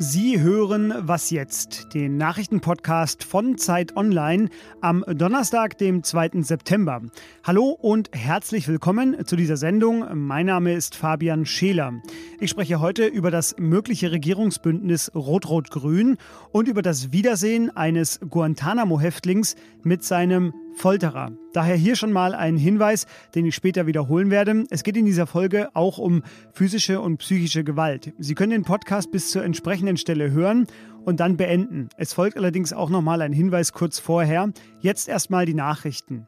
Sie hören Was jetzt, den Nachrichtenpodcast von Zeit Online am Donnerstag, dem 2. September. Hallo und herzlich willkommen zu dieser Sendung. Mein Name ist Fabian Scheler. Ich spreche heute über das mögliche Regierungsbündnis Rot-Rot-Grün und über das Wiedersehen eines Guantanamo-Häftlings mit seinem Folterer. Daher hier schon mal ein Hinweis, den ich später wiederholen werde. Es geht in dieser Folge auch um physische und psychische Gewalt. Sie können den Podcast bis zur entsprechenden Stelle hören und dann beenden. Es folgt allerdings auch noch mal ein Hinweis kurz vorher. Jetzt erstmal die Nachrichten.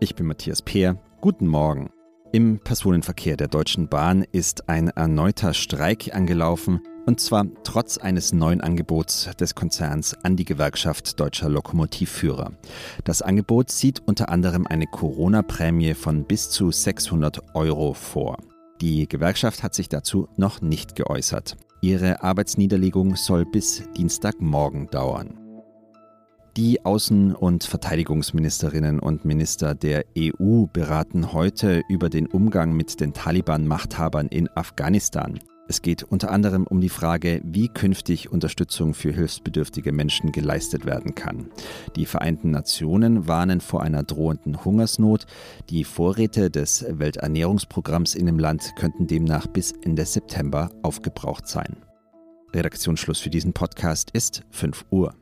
Ich bin Matthias Peer. Guten Morgen. Im Personenverkehr der Deutschen Bahn ist ein erneuter Streik angelaufen. Und zwar trotz eines neuen Angebots des Konzerns an die Gewerkschaft deutscher Lokomotivführer. Das Angebot sieht unter anderem eine Corona-Prämie von bis zu 600 Euro vor. Die Gewerkschaft hat sich dazu noch nicht geäußert. Ihre Arbeitsniederlegung soll bis Dienstagmorgen dauern. Die Außen- und Verteidigungsministerinnen und Minister der EU beraten heute über den Umgang mit den Taliban-Machthabern in Afghanistan. Es geht unter anderem um die Frage, wie künftig Unterstützung für hilfsbedürftige Menschen geleistet werden kann. Die Vereinten Nationen warnen vor einer drohenden Hungersnot. Die Vorräte des Welternährungsprogramms in dem Land könnten demnach bis Ende September aufgebraucht sein. Redaktionsschluss für diesen Podcast ist 5 Uhr.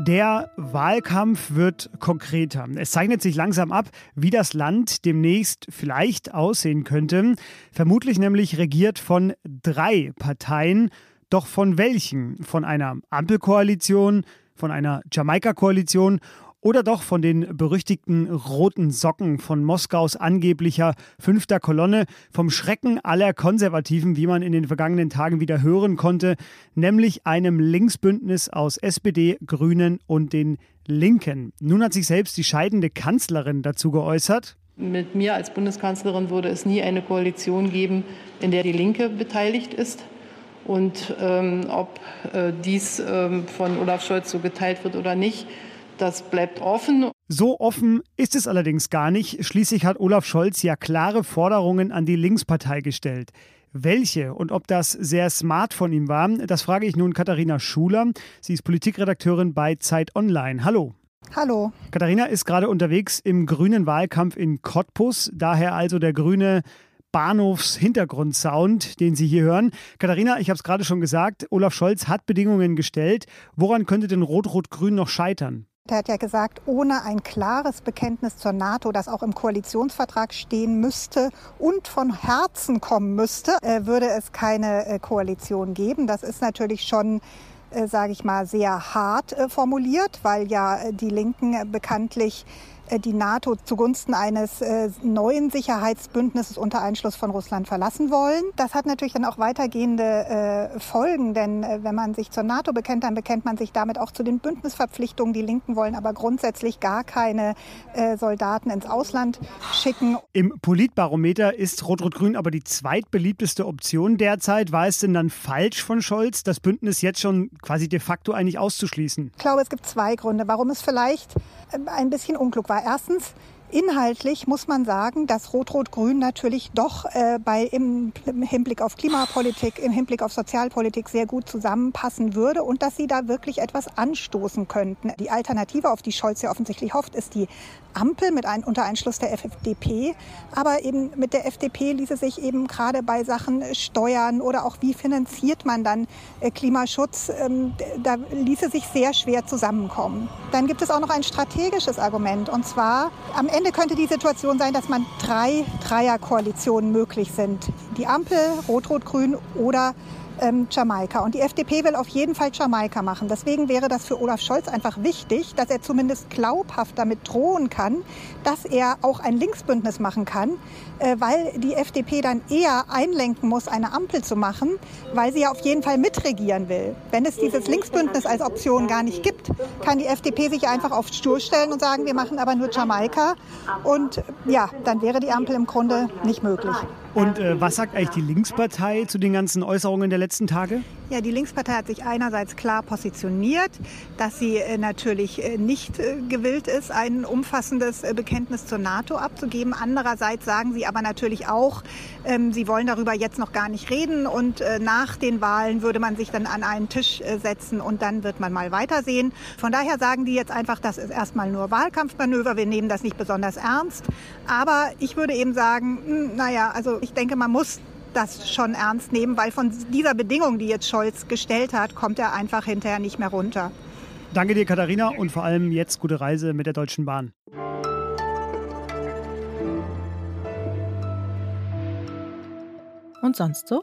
Der Wahlkampf wird konkreter. Es zeichnet sich langsam ab, wie das Land demnächst vielleicht aussehen könnte. Vermutlich nämlich regiert von drei Parteien. Doch von welchen? Von einer Ampelkoalition, von einer Jamaika-Koalition oder doch von den berüchtigten roten Socken von Moskaus angeblicher fünfter Kolonne, vom Schrecken aller Konservativen, wie man in den vergangenen Tagen wieder hören konnte, nämlich einem Linksbündnis aus SPD, Grünen und den Linken. Nun hat sich selbst die scheidende Kanzlerin dazu geäußert. Mit mir als Bundeskanzlerin würde es nie eine Koalition geben, in der die Linke beteiligt ist. Und ähm, ob äh, dies ähm, von Olaf Scholz so geteilt wird oder nicht, das bleibt offen. So offen ist es allerdings gar nicht. Schließlich hat Olaf Scholz ja klare Forderungen an die Linkspartei gestellt. Welche und ob das sehr smart von ihm war, das frage ich nun Katharina Schuler. Sie ist Politikredakteurin bei Zeit Online. Hallo. Hallo. Katharina ist gerade unterwegs im grünen Wahlkampf in Cottbus, daher also der grüne Bahnhofs-Hintergrundsound, den Sie hier hören. Katharina, ich habe es gerade schon gesagt, Olaf Scholz hat Bedingungen gestellt. Woran könnte denn Rot-Rot-Grün noch scheitern? Er hat ja gesagt, ohne ein klares Bekenntnis zur NATO, das auch im Koalitionsvertrag stehen müsste und von Herzen kommen müsste, äh, würde es keine äh, Koalition geben. Das ist natürlich schon äh, sage ich mal, sehr hart formuliert, weil ja die Linken bekanntlich die NATO zugunsten eines äh, neuen Sicherheitsbündnisses unter Einschluss von Russland verlassen wollen. Das hat natürlich dann auch weitergehende äh, Folgen, denn wenn man sich zur NATO bekennt, dann bekennt man sich damit auch zu den Bündnisverpflichtungen. Die Linken wollen aber grundsätzlich gar keine Soldaten ins Ausland schicken. Im Politbarometer ist Rot-Rot-Grün aber die zweitbeliebteste Option derzeit. War es denn dann falsch von Scholz, das Bündnis jetzt schon quasi de facto eigentlich auszuschließen? Ich glaube, es gibt zwei Gründe, warum es vielleicht ein bisschen unklug war. Erstens, Inhaltlich muss man sagen, dass Rot-Rot-Grün natürlich doch äh, bei, im, im, Hinblick auf Klimapolitik, im Hinblick auf Sozialpolitik sehr gut zusammenpassen würde und dass sie da wirklich etwas anstoßen könnten. Die Alternative, auf die Scholz ja offensichtlich hofft, ist die Ampel mit ein, unter Einschluss der FDP. Aber eben mit der FDP ließe sich eben gerade bei Sachen Steuern oder auch wie finanziert man dann äh, Klimaschutz, ähm, da ließe sich sehr schwer zusammenkommen. Dann gibt es auch noch ein strategisches Argument und zwar am Ende könnte die Situation sein, dass man drei Dreierkoalitionen möglich sind. Die Ampel, Rot-Rot-Grün oder ähm, Jamaika. Und die FDP will auf jeden Fall Jamaika machen. Deswegen wäre das für Olaf Scholz einfach wichtig, dass er zumindest glaubhaft damit drohen kann, dass er auch ein Linksbündnis machen kann, äh, weil die FDP dann eher einlenken muss, eine Ampel zu machen, weil sie ja auf jeden Fall mitregieren will. Wenn es dieses Linksbündnis als Option gar nicht gibt, kann die FDP sich einfach auf Stuhl stellen und sagen, wir machen aber nur Jamaika. Und ja, dann wäre die Ampel im Grunde nicht möglich. Und äh, was sagt eigentlich die Linkspartei zu den ganzen Äußerungen der letzten Tage? Ja, die Linkspartei hat sich einerseits klar positioniert, dass sie äh, natürlich äh, nicht äh, gewillt ist, ein umfassendes Bekenntnis zur NATO abzugeben. Andererseits sagen sie aber natürlich auch, ähm, sie wollen darüber jetzt noch gar nicht reden und nach den Wahlen würde man sich dann an einen Tisch setzen und dann wird man mal weitersehen. Von daher sagen die jetzt einfach, das ist erstmal nur Wahlkampfmanöver, wir nehmen das nicht besonders ernst. Aber ich würde eben sagen, hm, naja, also ich denke, man muss das schon ernst nehmen, weil von dieser Bedingung, die jetzt Scholz gestellt hat, kommt er einfach hinterher nicht mehr runter. Danke dir, Katharina, und vor allem jetzt gute Reise mit der Deutschen Bahn. Und sonst so?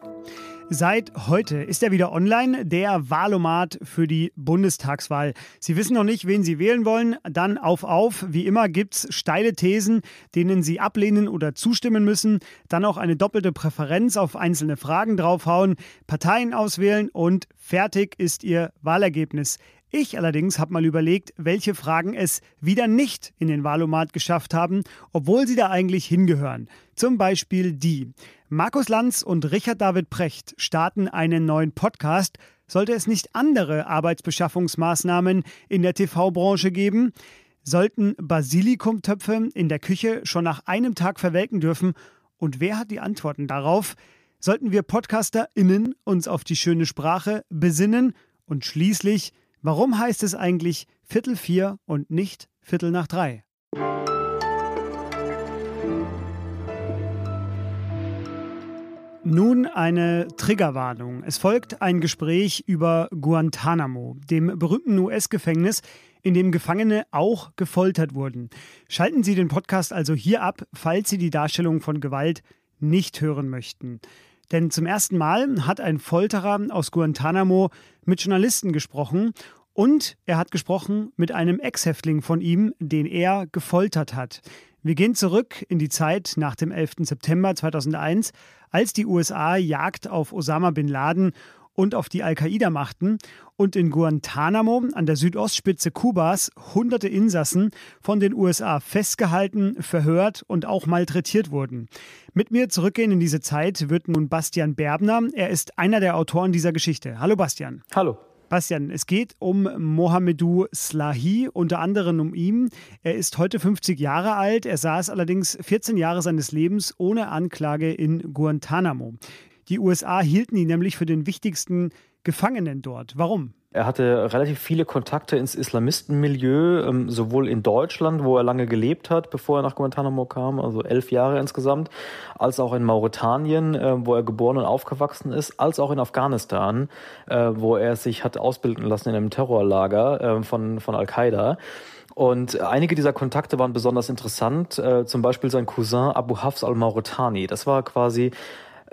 Seit heute ist er wieder online, der Wahlomat für die Bundestagswahl. Sie wissen noch nicht, wen Sie wählen wollen? Dann auf auf. Wie immer gibt es steile Thesen, denen Sie ablehnen oder zustimmen müssen. Dann auch eine doppelte Präferenz auf einzelne Fragen draufhauen, Parteien auswählen und fertig ist Ihr Wahlergebnis. Ich allerdings habe mal überlegt, welche Fragen es wieder nicht in den Wahlomat geschafft haben, obwohl sie da eigentlich hingehören. Zum Beispiel die. Markus Lanz und Richard David Precht starten einen neuen Podcast. Sollte es nicht andere Arbeitsbeschaffungsmaßnahmen in der TV-Branche geben? Sollten Basilikumtöpfe in der Küche schon nach einem Tag verwelken dürfen? Und wer hat die Antworten darauf? Sollten wir PodcasterInnen uns auf die schöne Sprache besinnen? Und schließlich, warum heißt es eigentlich Viertel vier und nicht Viertel nach drei? Nun eine Triggerwarnung. Es folgt ein Gespräch über Guantanamo, dem berühmten US-Gefängnis, in dem Gefangene auch gefoltert wurden. Schalten Sie den Podcast also hier ab, falls Sie die Darstellung von Gewalt nicht hören möchten. Denn zum ersten Mal hat ein Folterer aus Guantanamo mit Journalisten gesprochen und er hat gesprochen mit einem Ex-Häftling von ihm, den er gefoltert hat. Wir gehen zurück in die Zeit nach dem 11. September 2001, als die USA Jagd auf Osama bin Laden und auf die Al-Qaida machten und in Guantanamo an der Südostspitze Kubas hunderte Insassen von den USA festgehalten, verhört und auch malträtiert wurden. Mit mir zurückgehen in diese Zeit wird nun Bastian Berbner. Er ist einer der Autoren dieser Geschichte. Hallo Bastian. Hallo. Bastian, es geht um Mohamedou Slahi, unter anderem um ihn. Er ist heute 50 Jahre alt. Er saß allerdings 14 Jahre seines Lebens ohne Anklage in Guantanamo. Die USA hielten ihn nämlich für den wichtigsten Gefangenen dort. Warum? Er hatte relativ viele Kontakte ins Islamistenmilieu, ähm, sowohl in Deutschland, wo er lange gelebt hat, bevor er nach Guantanamo kam, also elf Jahre insgesamt, als auch in Mauretanien, äh, wo er geboren und aufgewachsen ist, als auch in Afghanistan, äh, wo er sich hat ausbilden lassen in einem Terrorlager äh, von, von Al-Qaida. Und einige dieser Kontakte waren besonders interessant, äh, zum Beispiel sein Cousin Abu Hafs al-Mauritani. Das war quasi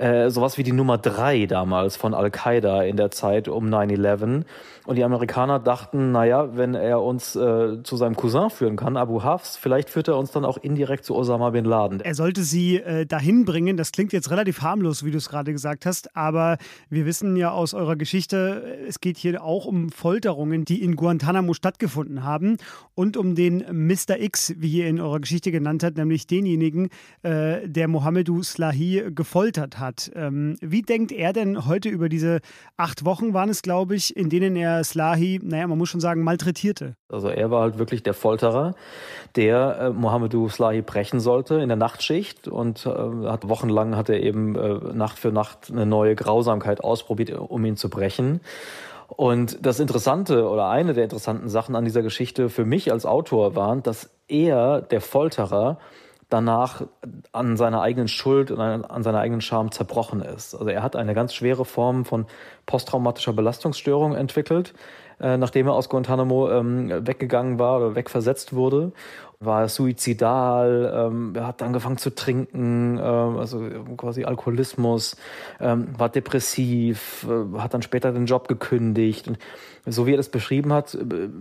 äh, sowas wie die Nummer drei damals von Al-Qaida in der Zeit um 9-11. Und die Amerikaner dachten, naja, wenn er uns äh, zu seinem Cousin führen kann, Abu Hafs, vielleicht führt er uns dann auch indirekt zu Osama bin Laden. Er sollte sie äh, dahin bringen. Das klingt jetzt relativ harmlos, wie du es gerade gesagt hast, aber wir wissen ja aus eurer Geschichte, es geht hier auch um Folterungen, die in Guantanamo stattgefunden haben und um den Mr. X, wie ihr in eurer Geschichte genannt habt, nämlich denjenigen, äh, der Mohamedou Slahi gefoltert hat. Ähm, wie denkt er denn heute über diese acht Wochen, waren es, glaube ich, in denen er Slahi, naja, man muss schon sagen, malträtierte. Also er war halt wirklich der Folterer, der äh, Mohamedou Slahi brechen sollte in der Nachtschicht und äh, hat wochenlang hat er eben äh, Nacht für Nacht eine neue Grausamkeit ausprobiert, um ihn zu brechen. Und das Interessante oder eine der interessanten Sachen an dieser Geschichte für mich als Autor war, dass er, der Folterer, danach an seiner eigenen Schuld und an seiner eigenen Scham zerbrochen ist. Also er hat eine ganz schwere Form von posttraumatischer Belastungsstörung entwickelt, äh, nachdem er aus Guantanamo ähm, weggegangen war oder wegversetzt wurde. War suizidal, ähm, er hat angefangen zu trinken, ähm, also quasi Alkoholismus, ähm, war depressiv, äh, hat dann später den Job gekündigt. Und so wie er das beschrieben hat,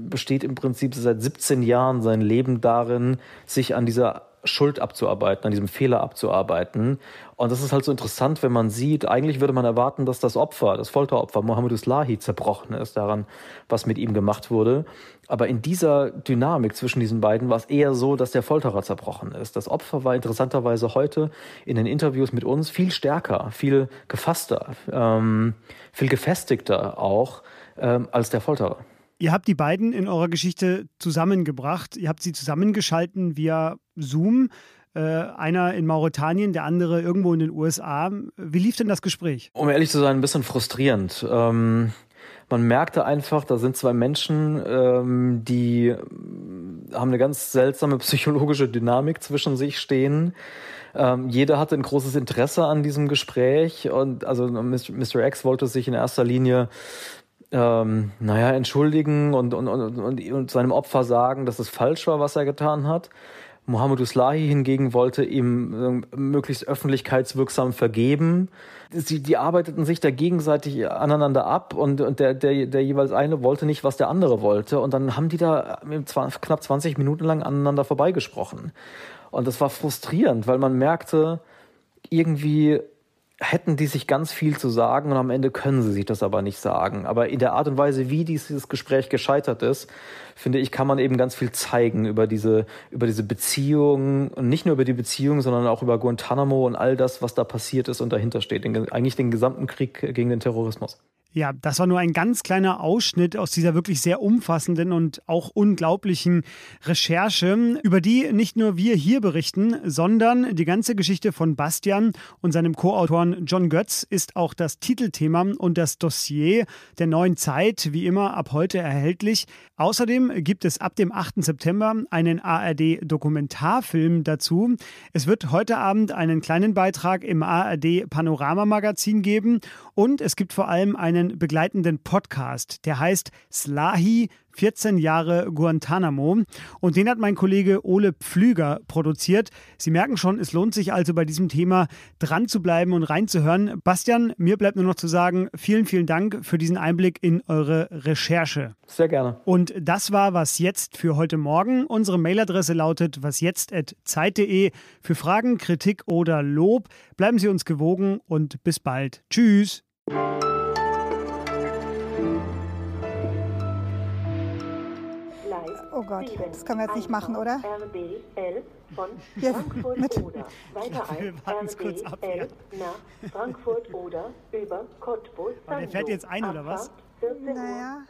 besteht im Prinzip seit 17 Jahren sein Leben darin, sich an dieser Schuld abzuarbeiten, an diesem Fehler abzuarbeiten. Und das ist halt so interessant, wenn man sieht, eigentlich würde man erwarten, dass das Opfer, das Folteropfer Mohammed Slahi zerbrochen ist daran, was mit ihm gemacht wurde. Aber in dieser Dynamik zwischen diesen beiden war es eher so, dass der Folterer zerbrochen ist. Das Opfer war interessanterweise heute in den Interviews mit uns viel stärker, viel gefasster, ähm, viel gefestigter auch ähm, als der Folterer. Ihr habt die beiden in eurer Geschichte zusammengebracht. Ihr habt sie zusammengeschalten via Zoom. Äh, einer in Mauretanien, der andere irgendwo in den USA. Wie lief denn das Gespräch? Um ehrlich zu sein, ein bisschen frustrierend. Ähm, man merkte einfach, da sind zwei Menschen, ähm, die haben eine ganz seltsame psychologische Dynamik zwischen sich stehen. Ähm, jeder hatte ein großes Interesse an diesem Gespräch und also Mr. X wollte sich in erster Linie ähm, naja, entschuldigen und, und, und, und, und seinem Opfer sagen, dass es falsch war, was er getan hat. Mohammed Uslahi hingegen wollte ihm äh, möglichst öffentlichkeitswirksam vergeben. Sie, die arbeiteten sich da gegenseitig aneinander ab und, und der, der, der jeweils eine wollte nicht, was der andere wollte. Und dann haben die da knapp 20 Minuten lang aneinander vorbeigesprochen. Und das war frustrierend, weil man merkte, irgendwie hätten die sich ganz viel zu sagen und am Ende können sie sich das aber nicht sagen. Aber in der Art und Weise, wie dieses Gespräch gescheitert ist, finde ich, kann man eben ganz viel zeigen über diese, über diese Beziehung und nicht nur über die Beziehung, sondern auch über Guantanamo und all das, was da passiert ist und dahinter steht. Den, eigentlich den gesamten Krieg gegen den Terrorismus. Ja, das war nur ein ganz kleiner Ausschnitt aus dieser wirklich sehr umfassenden und auch unglaublichen Recherche, über die nicht nur wir hier berichten, sondern die ganze Geschichte von Bastian und seinem Co-Autoren John Götz ist auch das Titelthema und das Dossier der neuen Zeit, wie immer ab heute erhältlich. Außerdem gibt es ab dem 8. September einen ARD-Dokumentarfilm dazu. Es wird heute Abend einen kleinen Beitrag im ARD Panorama Magazin geben und es gibt vor allem einen begleitenden Podcast, der heißt Slahi 14 Jahre Guantanamo. Und den hat mein Kollege Ole Pflüger produziert. Sie merken schon, es lohnt sich also bei diesem Thema dran zu bleiben und reinzuhören. Bastian, mir bleibt nur noch zu sagen, vielen, vielen Dank für diesen Einblick in eure Recherche. Sehr gerne. Und das war was jetzt für heute Morgen. Unsere Mailadresse lautet wasjetzt.zeit.de. Für Fragen, Kritik oder Lob bleiben Sie uns gewogen und bis bald. Tschüss. Oh Gott, das können wir jetzt nicht machen, oder? RDL von Frankfurt mit. oder. Weiter ein kurz ab, ja. nach Frankfurt oder über Cottbus. der fährt jetzt ein, oder was? Naja.